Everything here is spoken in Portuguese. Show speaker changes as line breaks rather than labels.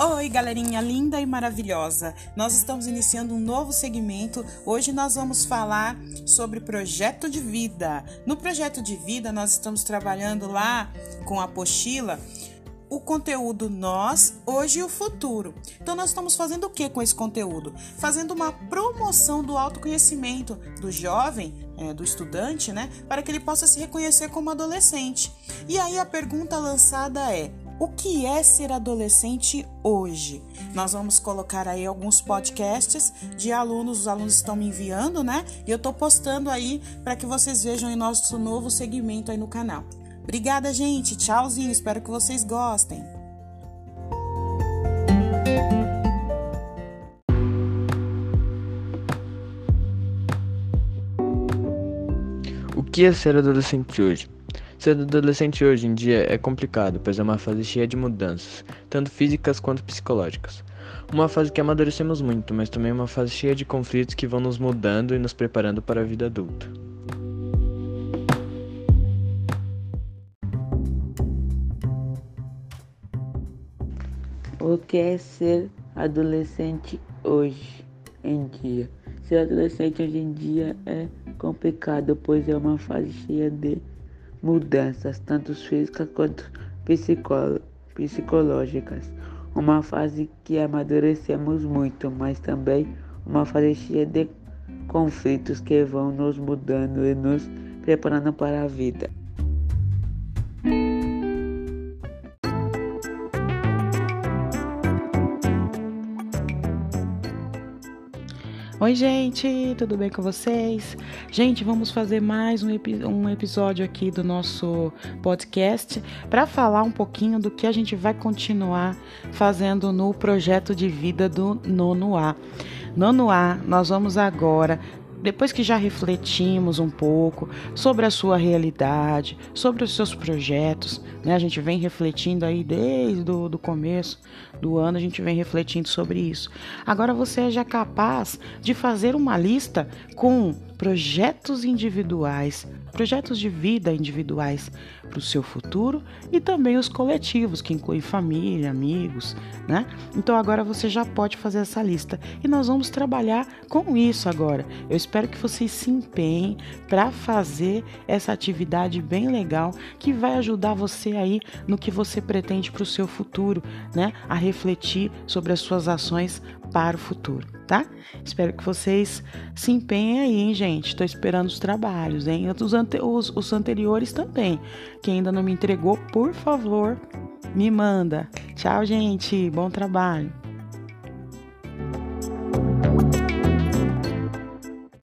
Oi, galerinha linda e maravilhosa. Nós estamos iniciando um novo segmento. Hoje nós vamos falar sobre projeto de vida. No projeto de vida, nós estamos trabalhando lá com a apostila o conteúdo nós, hoje e o futuro. Então nós estamos fazendo o que com esse conteúdo? Fazendo uma promoção do autoconhecimento do jovem, é, do estudante, né, para que ele possa se reconhecer como adolescente. E aí a pergunta lançada é: o que é ser adolescente hoje? Nós vamos colocar aí alguns podcasts de alunos, os alunos estão me enviando, né? E eu estou postando aí para que vocês vejam em nosso novo segmento aí no canal. Obrigada, gente. Tchauzinho. Espero que vocês gostem.
O que é ser adolescente hoje? Ser adolescente hoje em dia é complicado, pois é uma fase cheia de mudanças, tanto físicas quanto psicológicas. Uma fase que amadurecemos muito, mas também uma fase cheia de conflitos que vão nos mudando e nos preparando para a vida adulta.
O que é ser adolescente hoje em dia? Ser adolescente hoje em dia é complicado, pois é uma fase cheia de mudanças, tanto físicas quanto psicológicas. Uma fase que amadurecemos muito, mas também uma fase cheia de conflitos que vão nos mudando e nos preparando para a vida.
Oi, gente, tudo bem com vocês? Gente, vamos fazer mais um, epi um episódio aqui do nosso podcast para falar um pouquinho do que a gente vai continuar fazendo no projeto de vida do Nono A. Nono A, nós vamos agora depois que já refletimos um pouco sobre a sua realidade, sobre os seus projetos, né? A gente vem refletindo aí desde o do começo do ano, a gente vem refletindo sobre isso. Agora você é já capaz de fazer uma lista com projetos individuais, projetos de vida individuais para o seu futuro e também os coletivos, que incluem família, amigos, né? Então agora você já pode fazer essa lista e nós vamos trabalhar com isso agora. Eu espero que vocês se empenhem para fazer essa atividade bem legal que vai ajudar você aí no que você pretende para o seu futuro, né? A refletir sobre as suas ações para o futuro, tá? Espero que vocês se empenhem aí, hein, gente? Estou esperando os trabalhos, hein? Os, ante os, os anteriores também. Quem ainda não me entregou, por favor, me manda. Tchau, gente. Bom trabalho.